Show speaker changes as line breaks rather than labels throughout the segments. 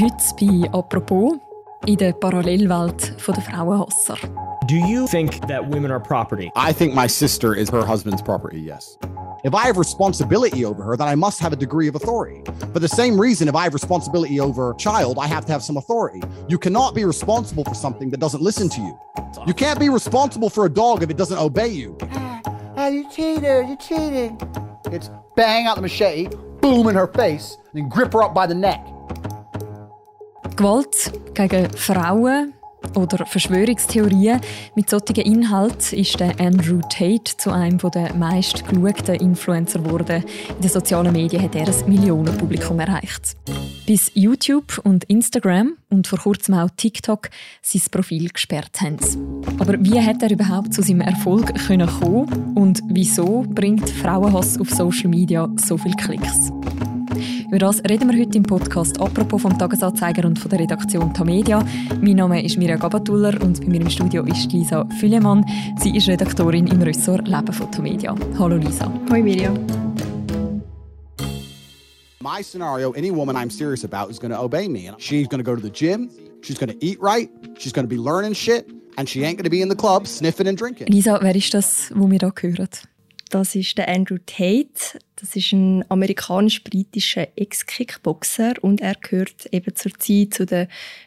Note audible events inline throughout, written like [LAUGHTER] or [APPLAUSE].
Heute bei «Apropos» in der Parallelwelt der Frauenhasser.
Do you think that women are property?
I think my sister is her husband's property, yes. If I have responsibility over her, then I must have a degree of authority. For the same reason, if I have responsibility over a child, I have to have some authority. You cannot be responsible for something that doesn't listen to you. You can't be responsible for a dog if it doesn't obey you.
Ah, you cheated, you cheated. It's bang out the machete, boom in her face, then grip her up by the neck.
Gewalt gegen Frauen oder Verschwörungstheorien. Mit solchen Inhalten ist der Andrew Tate zu einem der meistgeschauten Influencer geworden. In den sozialen Medien hat er ein Millionenpublikum erreicht. Bis YouTube und Instagram und vor kurzem auch TikTok sein Profil gesperrt haben. Aber wie hat er überhaupt zu seinem Erfolg kommen und wieso bringt Frauenhass auf Social Media so viele Klicks? Über das reden wir heute im Podcast «Apropos» vom Tagesanzeiger und von der Redaktion Tamedia. Mein Name ist Mirja Gabatuller und bei mir im Studio ist Lisa Füllemann. Sie ist Redaktorin im Ressort «Leben» von Tamedia. Hallo Lisa.
Hallo Mirja.
My scenario, any woman I'm serious about is going to obey me. She's going to go to the gym, she's going to eat right, she's going to be learning shit, and she ain't going to be in the club sniffing and drinking.
Lisa, wer ist das, wo wir hier hören?
Das ist der Andrew Tate. Das ist ein amerikanisch-britischer Ex-Kickboxer und er gehört eben zur Zeit zu den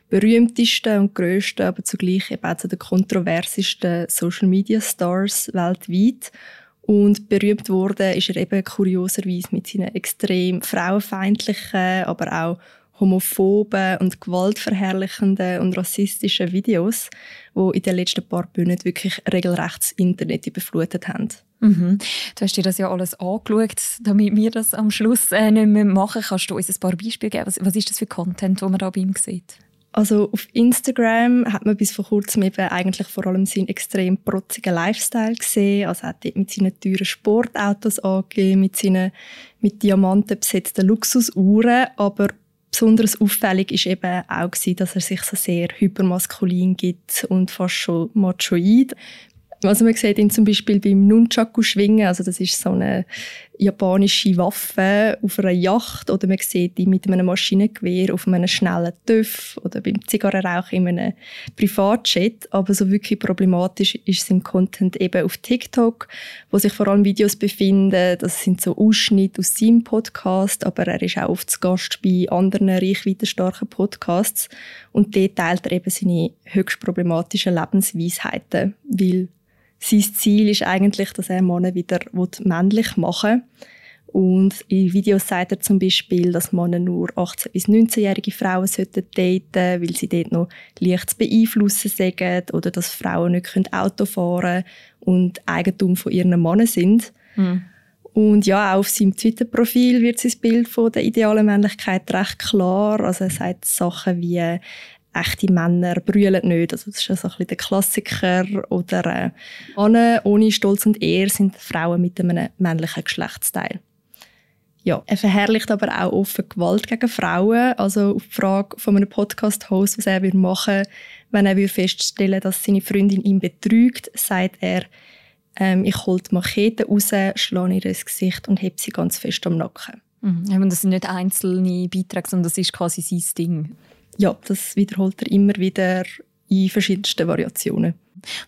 berühmtesten und grössten, aber zugleich eben auch zu den kontroversesten Social-Media-Stars weltweit. Und berühmt wurde ist er eben kurioserweise mit seinen extrem frauenfeindlichen, aber auch homophoben und gewaltverherrlichenden und rassistischen Videos, die in den letzten paar Monaten wirklich regelrecht das Internet überflutet haben.
Mhm. Du hast dir das ja alles angeschaut, damit wir das am Schluss äh, nicht mehr machen. Kannst du uns ein paar Beispiele geben? Was, was ist das für Content, den man da bei ihm sieht?
Also auf Instagram hat man bis vor kurzem eben eigentlich vor allem seinen extrem protzigen Lifestyle gesehen. Also er hat dort mit seinen teuren Sportautos angegeben, mit seinen mit Diamanten besetzten Luxusuhren, aber besonders auffällig ist eben auch gewesen, dass er sich so sehr hypermaskulin gibt und fast schon machoid. Also man sieht ihn zum Beispiel beim Nunchaku schwingen, also das ist so eine japanische Waffe auf einer Yacht oder man sieht ihn mit einem Maschinengewehr auf einem schnellen TÜV oder beim Zigarrenrauchen in einem Privatjet. Aber so wirklich problematisch ist sein Content eben auf TikTok, wo sich vor allem Videos befinden. Das sind so Ausschnitte aus seinem Podcast, aber er ist auch oft zu Gast bei anderen reichweitenstarken Podcasts und dort teilt er eben seine höchst problematischen Lebensweisheiten, weil sein Ziel ist eigentlich, dass er Männer wieder männlich machen will. Und in Videos sagt er zum Beispiel, dass Männer nur 18- bis 19-jährige Frauen sollten daten, weil sie dort noch leicht zu beeinflussen sind oder dass Frauen nicht Auto fahren können und Eigentum von ihren Männern sind. Mhm. Und ja, auch auf seinem Twitter-Profil wird sein Bild von der idealen Männlichkeit recht klar. Also er sagt Sachen wie echte Männer brüllen nicht. Also das ist ja so ein bisschen der Klassiker. Oder äh, Männer ohne Stolz und Ehr sind Frauen mit einem männlichen Geschlechtsteil. Ja, er verherrlicht aber auch offen Gewalt gegen Frauen. Also auf die Frage von einem Podcast-Host, was er machen würde, wenn er feststellen dass seine Freundin ihn betrügt, sagt er, ähm, ich hole die Machete raus, schlage ihr ins Gesicht und heb sie ganz fest am Nacken.
Mhm. Das sind nicht einzelne Beiträge, sondern das ist quasi sein Ding
ja, das wiederholt er immer wieder in verschiedensten Variationen.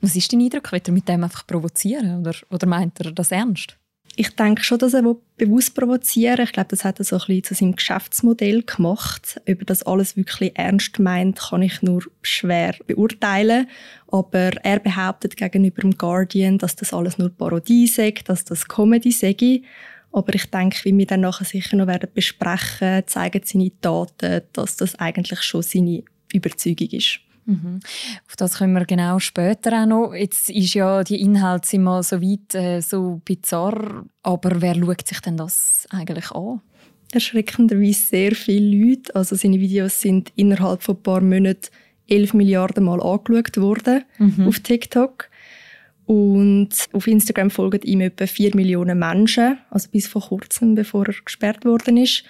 Was ist dein Eindruck? Wird er mit dem einfach provozieren oder, oder meint er das ernst?
Ich denke schon, dass er bewusst provozieren will. Ich glaube, das hat er so ein bisschen zu seinem Geschäftsmodell gemacht. Ob das alles wirklich ernst meint, kann ich nur schwer beurteilen. Aber er behauptet gegenüber dem Guardian, dass das alles nur Parodie sei, dass das Comedy sei. Aber ich denke, wie wir dann nachher sicher noch werden besprechen, zeigen seine Daten, dass das eigentlich schon seine Überzeugung ist.
Mhm. Auf das können wir genau später auch noch. Jetzt ist ja die Inhalte sind mal so weit äh, so bizarr, aber wer schaut sich denn das eigentlich an?
Erschreckenderweise sehr viele Leute. Also seine Videos sind innerhalb von ein paar Monaten 11 Milliarden Mal angeschaut worden mhm. auf TikTok. Und auf Instagram folgen ihm etwa 4 Millionen Menschen, also bis vor kurzem, bevor er gesperrt worden ist.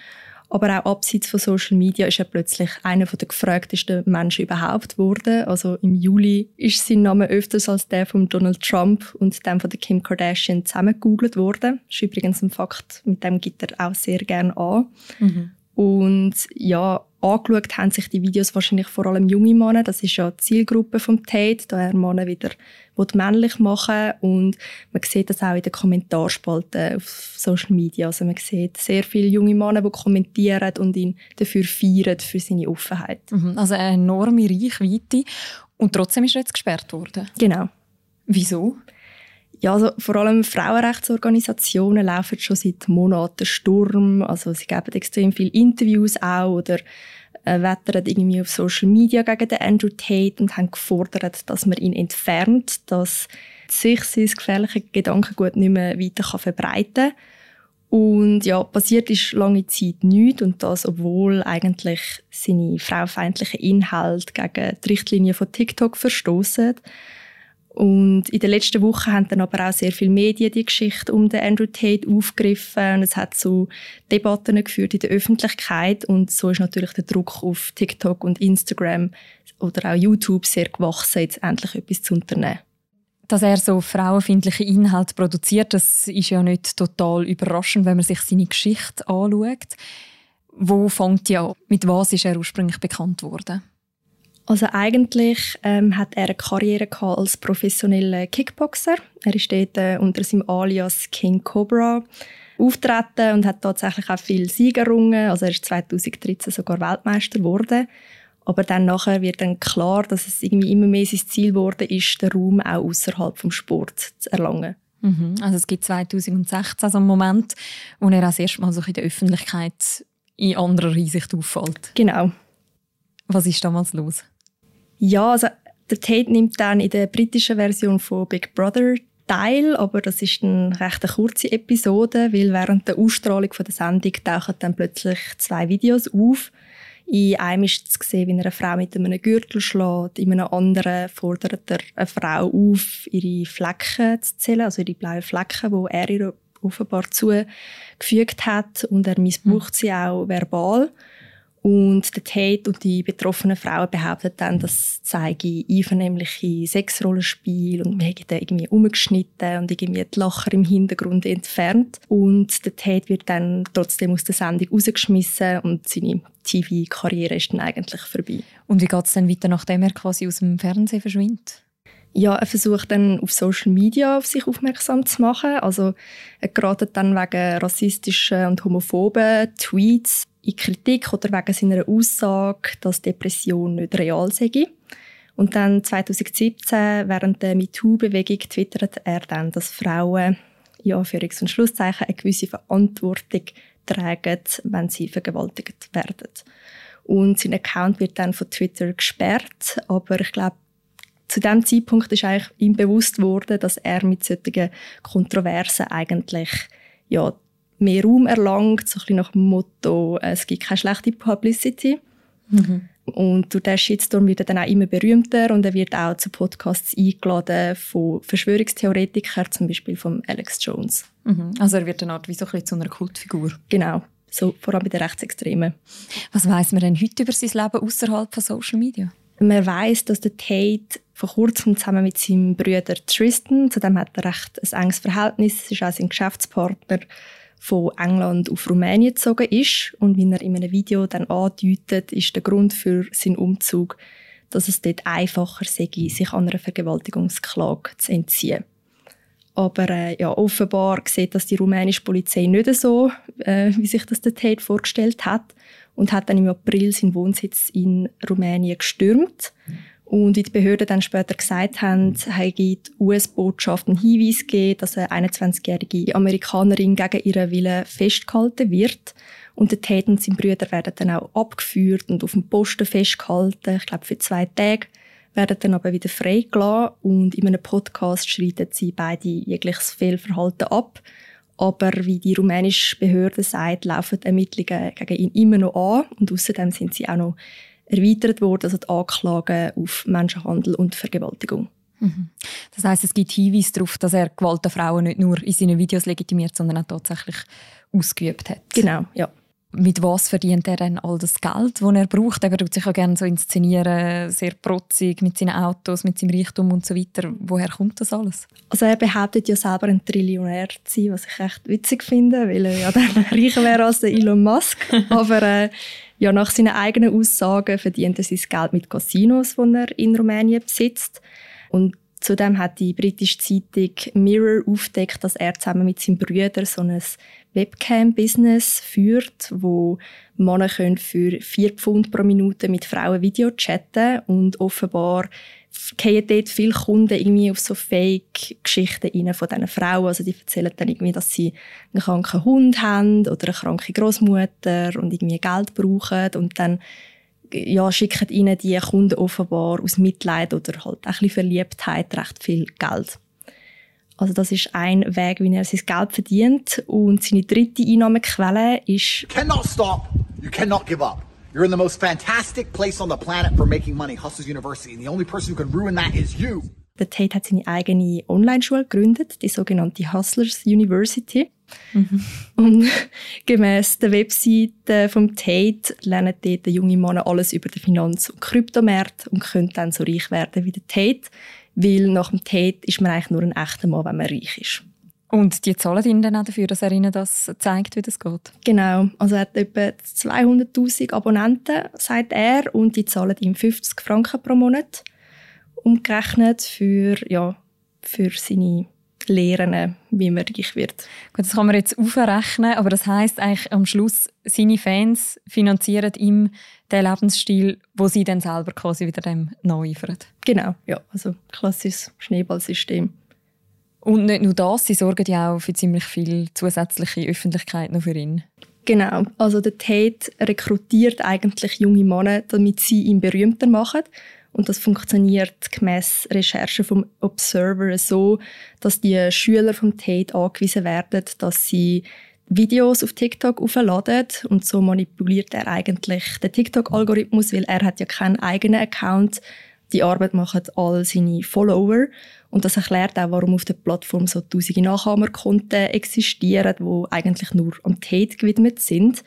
Aber auch abseits von Social Media ist er plötzlich einer der gefragtesten Menschen überhaupt geworden. Also im Juli ist sein Name öfters als der von Donald Trump und dem von Kim Kardashian zusammengegoogelt worden. Ist übrigens ein Fakt, mit dem gibt er auch sehr gerne an. Mhm. Und ja, angeschaut haben sich die Videos wahrscheinlich vor allem junge Männer. Das ist ja die Zielgruppe vom Tate, da er Männer wieder männlich machen und man sieht das auch in den Kommentarspalten auf Social Media. Also man sieht sehr viele junge Männer, die kommentieren und ihn dafür feiern, für seine Offenheit.
Mhm, also eine enorme Reichweite und trotzdem ist er jetzt gesperrt worden.
Genau.
Wieso?
Ja, also vor allem Frauenrechtsorganisationen laufen schon seit Monaten Sturm. Also sie geben extrem viele Interviews auch oder äh, wettern irgendwie auf Social Media gegen den Andrew Tate und haben gefordert, dass man ihn entfernt, dass sich sein gefährliches Gedankengut nicht mehr weiter kann verbreiten kann. Und ja, passiert ist lange Zeit nichts und das, obwohl eigentlich seine frauenfeindlichen Inhalte gegen die Richtlinie von TikTok verstoßen. Und in den letzten Wochen haben dann aber auch sehr viele Medien die Geschichte um den Andrew Tate aufgegriffen und es hat zu Debatten geführt in der Öffentlichkeit und so ist natürlich der Druck auf TikTok und Instagram oder auch YouTube sehr gewachsen, jetzt endlich etwas zu unternehmen.
Dass er so frauenfeindliche Inhalte produziert, das ist ja nicht total überraschend, wenn man sich seine Geschichte anschaut. Wo fängt ja, mit was ist er ursprünglich bekannt worden?
Also eigentlich ähm, hat er eine Karriere als professioneller Kickboxer. Er ist dort äh, unter seinem Alias King Cobra auftreten und hat tatsächlich auch viel Sieg errungen. Also er ist 2013 sogar Weltmeister geworden. Aber dann nachher wird dann klar, dass es irgendwie immer mehr sein Ziel geworden ist, den Raum auch außerhalb vom Sport zu erlangen.
Mhm. Also es gibt 2016 so einen Moment, wo er das erste Mal so in der Öffentlichkeit in anderer Hinsicht auffällt.
Genau.
Was ist damals los?
Ja, also der Tate nimmt dann in der britischen Version von Big Brother teil, aber das ist eine recht kurze Episode, weil während der Ausstrahlung von der Sendung tauchen dann plötzlich zwei Videos auf. In einem ist zu sehen, wie er eine Frau mit einem Gürtel schlägt, in einem anderen fordert er eine Frau auf, ihre Flecken zu zählen, also ihre blauen Flecken, die er ihr offenbar zugefügt hat und er missbraucht sie auch verbal. Und der Tate und die betroffenen Frauen behaupten dann, das zeige einvernehmliche Sexrollenspiel und man hätte irgendwie umgeschnitten und irgendwie die Lacher im Hintergrund entfernt. Und der Tate wird dann trotzdem aus der Sendung rausgeschmissen und seine TV-Karriere ist dann eigentlich vorbei.
Und wie geht es dann weiter, nachdem er quasi aus dem Fernsehen verschwindet?
Ja, er versucht dann auf Social Media auf sich aufmerksam zu machen. Also er gerät dann wegen rassistischen und homophoben Tweets in Kritik oder wegen seiner Aussage, dass Depression nicht real sei. Und dann 2017, während der MeToo-Bewegung, twittert er dann, dass Frauen, ja, Anführungs- und Schlusszeichen, eine gewisse Verantwortung tragen, wenn sie vergewaltigt werden. Und sein Account wird dann von Twitter gesperrt, aber ich glaube, zu dem Zeitpunkt ist eigentlich ihm bewusst worden, dass er mit solchen Kontroversen eigentlich ja, mehr Raum erlangt, so ein bisschen nach dem Motto, es gibt keine schlechte Publicity. Mhm. Und durch diesen Shitstorm wird er dann auch immer berühmter und er wird auch zu Podcasts eingeladen von Verschwörungstheoretikern, zum Beispiel von Alex Jones.
Mhm. Also er wird dann Art wie so ein bisschen zu einer Kultfigur.
Genau, so, vor allem bei den Rechtsextremen.
Was weiß man denn heute über sein Leben außerhalb von Social Media?
Man weiß, dass der Tate vor kurzem zusammen mit seinem Bruder Tristan, zu dem hat er recht ein enges Verhältnis, es ist auch sein Geschäftspartner, von England auf Rumänien gezogen ist. Und wie er in einem Video dann andeutet, ist der Grund für seinen Umzug, dass es dort einfacher sei, sich an einer Vergewaltigungsklage zu entziehen. Aber äh, ja, offenbar sieht das die rumänische Polizei nicht so, äh, wie sich das der Tate vorgestellt hat und hat dann im April seinen Wohnsitz in Rumänien gestürmt. Und wie die Behörden dann später gesagt haben, habe die US-Botschaft einen Hinweis gegeben, dass eine 21-jährige Amerikanerin gegen ihren Willen festgehalten wird. Und der Tate und sein Brüder werden dann auch abgeführt und auf dem Posten festgehalten, ich glaube für zwei Tage, werden dann aber wieder freigelassen und in einem Podcast schreiten sie beide jegliches Fehlverhalten ab. Aber wie die rumänische Behörde sagt, laufen die Ermittlungen gegen ihn immer noch an und außerdem sind sie auch noch erweitert worden, also die Anklagen auf Menschenhandel und Vergewaltigung.
Mhm. Das heißt, es gibt Hinweise darauf, dass er Gewalt an Frauen nicht nur in seinen Videos legitimiert, sondern auch tatsächlich ausgeübt hat.
Genau, ja.
Mit was verdient er denn all das Geld, das er braucht? Er tut sich auch gerne so inszenieren, sehr protzig mit seinen Autos, mit seinem Reichtum und so weiter. Woher kommt das alles?
Also er behauptet ja selber ein Trillionär zu sein, was ich echt witzig finde, weil er ja dann [LAUGHS] reicher wäre als Elon Musk. Aber äh, ja, nach seinen eigenen Aussagen verdient er sein Geld mit Casinos, die er in Rumänien besitzt. Und Zudem hat die britische Zeitung Mirror aufdeckt, dass er zusammen mit seinem Bruder so ein Webcam-Business führt, wo Männer können für vier Pfund pro Minute mit Frauen Video chatten und offenbar gehen dort viele Kunden irgendwie auf so Fake-Geschichten von diesen Frauen. Also die erzählen dann irgendwie, dass sie einen kranken Hund haben oder eine kranke Großmutter und irgendwie Geld brauchen und dann ja, schicken ihnen die Kunden offenbar aus Mitleid oder halt ein bisschen Verliebtheit recht viel Geld. Also das ist ein Weg, wie er sein Geld verdient. Und seine dritte Einnahmequelle ist...
You cannot stop. You cannot give up. You're in the most fantastic place on the planet for making money, Hustlers University. And the only person who can ruin that is you.
Der Tate hat seine eigene Online-Schule gegründet, die sogenannte Hustlers University. Mhm. Und [LAUGHS] gemäss der Webseite vom Tate lernen dort junge Männer alles über den Finanz- und Kryptomarkt und können dann so reich werden wie der Tate. Weil nach dem Tate ist man eigentlich nur ein echter Mann, wenn man reich ist.
Und die zahlen ihnen dann auch dafür, dass er ihnen das zeigt, wie das geht?
Genau. Also er hat etwa 200'000 Abonnenten, sagt er, und die zahlen ihm 50 Franken pro Monat umgerechnet für, ja, für seine Lehren, wie man reich wird.
Gut, das kann man jetzt aufrechnen, aber das heißt eigentlich am Schluss, seine Fans finanzieren ihm den Lebensstil, wo sie dann selber quasi wieder dem nacheifern.
Genau, ja, also klassisches Schneeballsystem.
Und nicht nur das, sie sorgen ja auch für ziemlich viel zusätzliche Öffentlichkeit noch für ihn.
Genau, also der Tate rekrutiert eigentlich junge Männer, damit sie ihn berühmter machen und das funktioniert gemäß Recherchen vom Observer so, dass die Schüler vom Tate angewiesen werden, dass sie Videos auf TikTok aufladen und so manipuliert er eigentlich den TikTok-Algorithmus, weil er hat ja keinen eigenen Account. Die Arbeit machen all seine Follower und das erklärt auch, warum auf der Plattform so tausende Nachahmerkonten existieren, wo eigentlich nur am Tate gewidmet sind.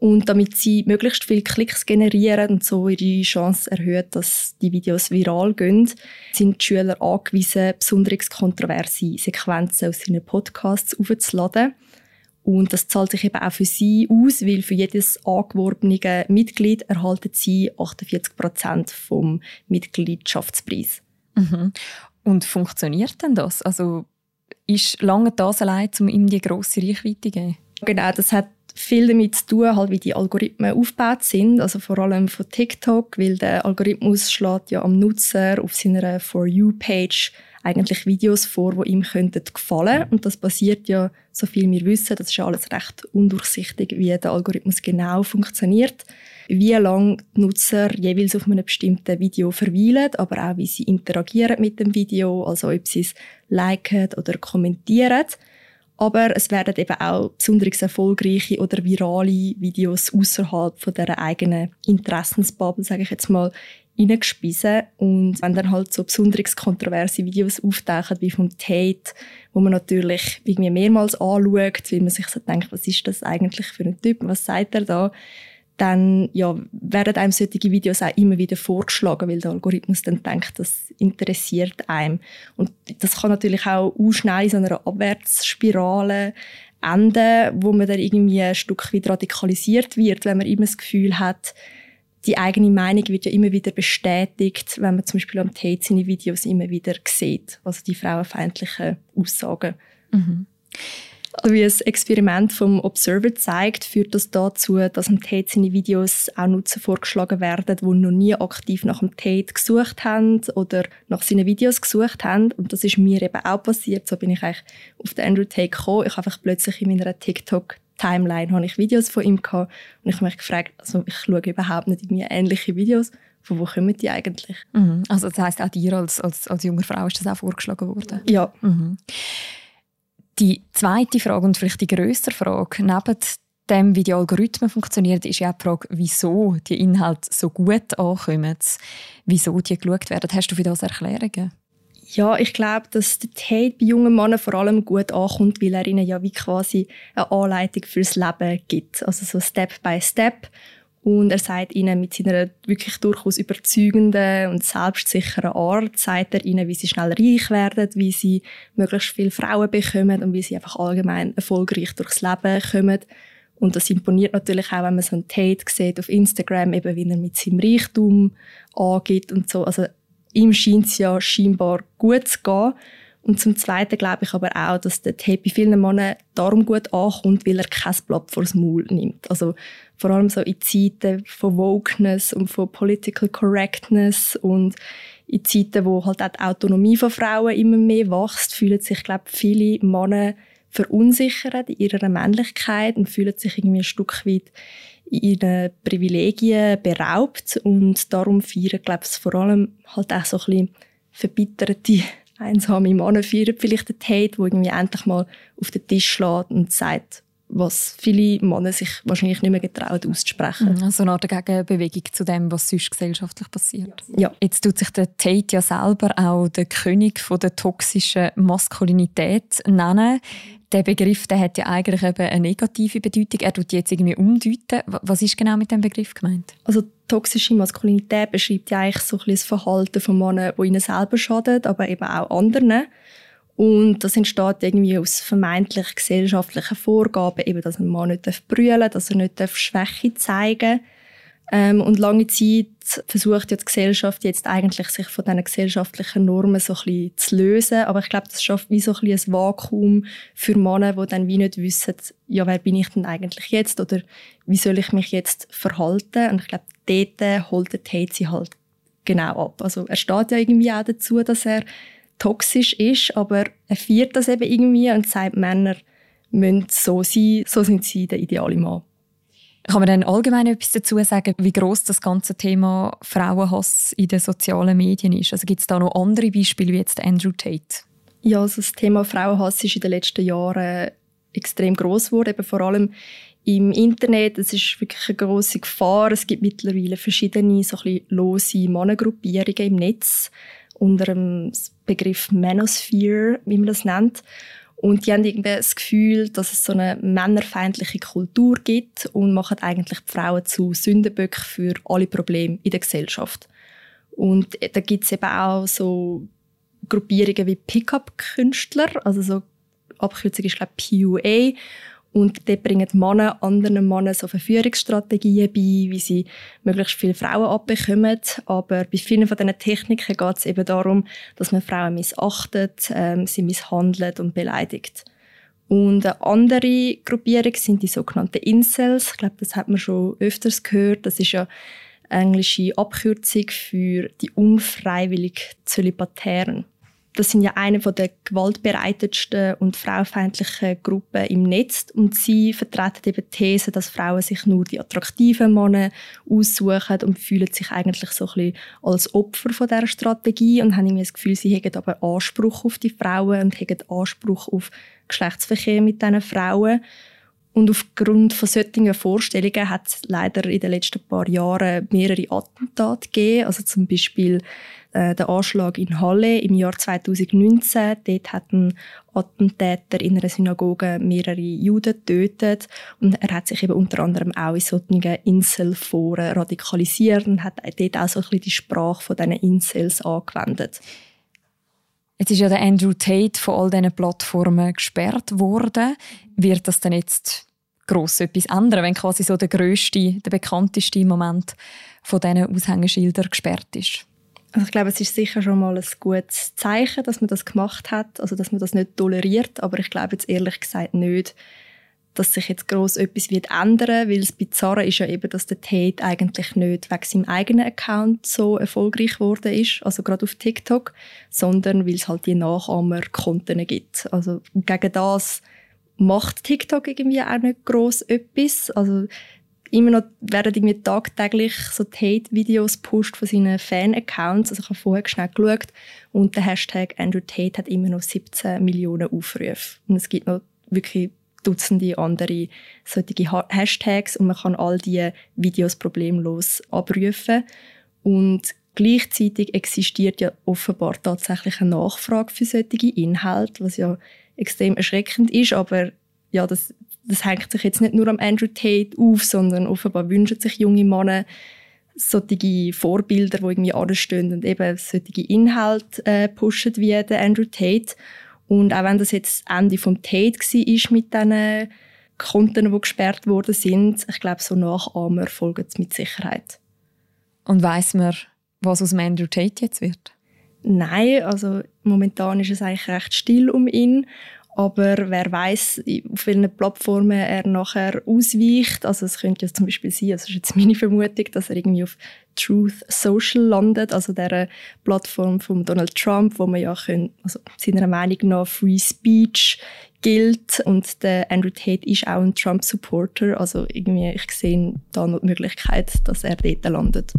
Und damit sie möglichst viele Klicks generieren und so ihre Chance erhöht, dass die Videos viral gehen, sind die Schüler angewiesen, besonders kontroverse Sequenzen aus ihren Podcasts aufzuladen. Und das zahlt sich eben auch für sie aus, weil für jedes angeworbene Mitglied erhalten sie 48 Prozent vom Mitgliedschaftspreis.
Mhm. Und funktioniert denn das? Also ist lange das allein, um ihm die grosse Reichweite zu geben?
Genau, das hat viel damit zu tun, halt, wie die Algorithmen aufgebaut sind. Also vor allem von TikTok, weil der Algorithmus schlägt ja am Nutzer auf seiner For You-Page eigentlich Videos vor, die ihm könnten gefallen Und das passiert ja, so viel wir wissen, das ist ja alles recht undurchsichtig, wie der Algorithmus genau funktioniert. Wie lange die Nutzer jeweils auf einem bestimmten Video verweilen, aber auch wie sie interagieren mit dem Video, also ob sie es liken oder kommentieren. Aber es werden eben auch besonders erfolgreiche oder virale Videos außerhalb von der eigenen Interessensbubble, sage ich jetzt mal, hineingespissen. Und wenn dann halt so besonders kontroverse Videos auftauchen, wie vom Tate, wo man natürlich irgendwie mehrmals anschaut, weil man sich so denkt, was ist das eigentlich für ein Typ, was sagt er da, dann ja, werden einem solche Videos auch immer wieder vorgeschlagen, weil der Algorithmus dann denkt, das interessiert einem. Und das kann natürlich auch schnell in so einer Abwärtsspirale enden, wo man dann irgendwie ein Stück weit radikalisiert wird, wenn man immer das Gefühl hat, die eigene Meinung wird ja immer wieder bestätigt, wenn man zum Beispiel am Tate seine Videos immer wieder sieht, also die frauenfeindlichen Aussagen. Mhm. Wie ein Experiment vom Observer zeigt, führt das dazu, dass am Tate seine Videos auch Nutzer vorgeschlagen werden, die noch nie aktiv nach dem Tate gesucht haben oder nach seinen Videos gesucht haben. Und das ist mir eben auch passiert. So bin ich eigentlich auf den Andrew Tate gekommen. Ich habe einfach plötzlich in meiner TikTok Timeline habe ich Videos von ihm gehabt und ich habe mich gefragt, also ich schaue überhaupt nicht irgendwie ähnliche Videos. Von wo kommen die eigentlich?
Mhm. Also das heißt auch dir als, als, als junge Frau ist das auch vorgeschlagen worden?
Ja.
Mhm. Die zweite Frage und vielleicht die größere Frage, neben dem, wie die Algorithmen funktionieren, ist ja auch die Frage, wieso die Inhalte so gut ankommen, wieso die geschaut werden. Hast du für das Erklärungen?
Ja, ich glaube, dass der Tate bei jungen Männern vor allem gut ankommt, weil er ihnen ja wie quasi eine Anleitung fürs Leben gibt. Also so Step by Step. Und er sagt ihnen mit seiner wirklich durchaus überzeugenden und selbstsicheren Art, sagt er ihnen, wie sie schnell reich werden, wie sie möglichst viele Frauen bekommen und wie sie einfach allgemein erfolgreich durchs Leben kommen. Und das imponiert natürlich auch, wenn man so einen Tate sieht auf Instagram, eben wie er mit seinem Reichtum angeht und so. Also ihm scheint es ja scheinbar gut zu gehen. Und zum Zweiten glaube ich aber auch, dass der Tate bei vielen Männern darum gut ankommt, weil er kein Blatt vor das Maul nimmt. Also vor allem so in Zeiten von Wokeness und von Political Correctness und in Zeiten, wo halt auch die Autonomie von Frauen immer mehr wächst, fühlen sich, glaube ich, viele Männer verunsichert in ihrer Männlichkeit und fühlen sich irgendwie ein Stück weit in ihren Privilegien beraubt und darum feiern, glaube ich, vor allem halt auch so ein bisschen verbitterte, einsame Männer feiern vielleicht den Tate, der irgendwie endlich mal auf den Tisch schlägt und sagt, was viele Männer sich wahrscheinlich nicht mehr getrauen auszusprechen.
Mhm, also eine Art Gegenbewegung zu dem, was sonst gesellschaftlich passiert.
Ja.
Jetzt tut sich der Tate ja selber auch der König von der toxischen Maskulinität nennen. Der Begriff der hat ja eigentlich eben eine negative Bedeutung. Er tut jetzt irgendwie umdeuten. Was ist genau mit dem Begriff gemeint?
Also toxische Maskulinität beschreibt ja eigentlich so ein bisschen das Verhalten von Männern, wo ihnen selber schadet, aber eben auch anderen. Und das entsteht irgendwie aus vermeintlich gesellschaftlichen Vorgaben, eben, dass ein Mann nicht brüllen darf, dass er nicht Schwäche zeigen. Ähm, und lange Zeit versucht ja die Gesellschaft jetzt eigentlich, sich von diesen gesellschaftlichen Normen so ein bisschen zu lösen. Aber ich glaube, das schafft wie so ein, bisschen ein Vakuum für Männer, die dann wie nicht wissen, ja, wer bin ich denn eigentlich jetzt? Oder wie soll ich mich jetzt verhalten? Und ich glaube, dort holt der Tate sie halt genau ab. Also er steht ja irgendwie auch dazu, dass er toxisch ist, aber er feiert das eben irgendwie und sagt, Männer müssen so sein, so sind sie der ideale Mann.
Kann man dann allgemein etwas dazu sagen, wie groß das ganze Thema Frauenhass in den sozialen Medien ist? Also gibt es da noch andere Beispiele wie jetzt Andrew Tate?
Ja, also das Thema Frauenhass ist in den letzten Jahren extrem groß geworden, eben vor allem im Internet. Es ist wirklich eine große Gefahr. Es gibt mittlerweile verschiedene so ein bisschen lose Mannengruppierungen im Netz unter dem Begriff Manosphere, wie man das nennt. Und die haben irgendwie das Gefühl, dass es so eine männerfeindliche Kultur gibt und machen eigentlich die Frauen zu Sündenböcken für alle Probleme in der Gesellschaft. Und da gibt es eben auch so Gruppierungen wie Pickup-Künstler, also so Abkürzung ist glaube PUA und dort bringen Männer anderen Männern so Verführungsstrategien bei, wie sie möglichst viele Frauen abbekommen. Aber bei vielen von diesen Techniken geht es eben darum, dass man Frauen missachtet, ähm, sie misshandelt und beleidigt. Und eine andere Gruppierung sind die sogenannten Incels. Ich glaube, das hat man schon öfters gehört. Das ist ja englische Abkürzung für die unfreiwillig Zölibatären das sind ja eine der gewaltbereitetsten und frauenfeindlichen Gruppen im Netz und sie vertreten eben die These, dass Frauen sich nur die attraktiven Männer aussuchen und fühlen sich eigentlich so ein bisschen als Opfer von dieser Strategie und haben irgendwie das Gefühl, sie hätten aber Anspruch auf die Frauen und hätten Anspruch auf Geschlechtsverkehr mit diesen Frauen. Und aufgrund von solchen Vorstellungen hat es leider in den letzten paar Jahren mehrere Attentate gegeben. Also zum Beispiel äh, der Anschlag in Halle im Jahr 2019. Dort hat ein Attentäter in einer Synagoge mehrere Juden getötet und er hat sich eben unter anderem auch in solchen Inselforen radikalisiert und hat dort auch so ein bisschen die Sprache von diesen Insels angewendet.
Jetzt ist ja der Andrew Tate von all diesen Plattformen gesperrt worden. Wird das denn jetzt gross etwas ändern, wenn quasi so der grösste, der bekannteste Moment von diesen Aushängeschildern gesperrt ist?
Also ich glaube, es ist sicher schon mal ein gutes Zeichen, dass man das gemacht hat, also dass man das nicht toleriert, aber ich glaube jetzt ehrlich gesagt nicht, dass sich jetzt groß etwas wird ändern, weil das Bizarre ist ja eben, dass der Tate eigentlich nicht wegen seinem eigenen Account so erfolgreich geworden ist, also gerade auf TikTok, sondern weil es halt die Nachahmer-Konten gibt. Also gegen das macht TikTok irgendwie auch nicht groß etwas. Also immer noch werden irgendwie tagtäglich so Tate-Videos pusht von seinen Fan-Accounts. Also ich habe vorher schnell geschaut und der Hashtag Andrew Tate hat immer noch 17 Millionen Aufrufe. Und es gibt noch wirklich Dutzende andere solche Hashtags und man kann all diese Videos problemlos abrufen. Und Gleichzeitig existiert ja offenbar tatsächlich eine Nachfrage für solche Inhalte, was ja extrem erschreckend ist, aber ja, das, das hängt sich jetzt nicht nur am Andrew Tate auf, sondern offenbar wünschen sich junge Männer solche Vorbilder, die irgendwie anstehen und eben solche Inhalte äh, pushen wie der Andrew Tate. Und auch wenn das jetzt das Ende vom Tate war mit diesen Konten, die gesperrt worden sind, ich glaube, so Nachahmer folgen es mit Sicherheit.
Und weiß man, was aus Andrew Tate jetzt wird?
Nein, also momentan ist es eigentlich recht still um ihn. Aber wer weiß, auf welchen Plattformen er nachher ausweicht. Also es könnte ja zum Beispiel sein, also das ist jetzt meine Vermutung, dass er irgendwie auf Truth Social landet, also der Plattform von Donald Trump, wo man ja können, also seiner Meinung nach Free Speech gilt und der Andrew Tate ist auch ein Trump-Supporter, also irgendwie ich sehe da noch die Möglichkeit, dass er dort landet.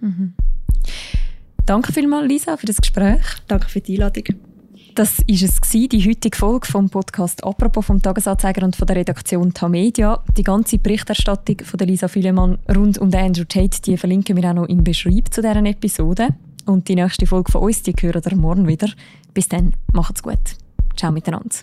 Mhm. Danke vielmals, Lisa, für das Gespräch.
Danke für die Einladung.
Das war es, die heutige Folge vom Podcast «Apropos» vom Tagesanzeiger und von der Redaktion Tamedia. Die ganze Berichterstattung von der Lisa Filemann rund um den Andrew Tate die verlinken wir auch noch im Beschreib zu deren Episode. Und die nächste Folge von uns, die hören ihr morgen wieder. Bis dann, macht's gut. Ciao miteinander.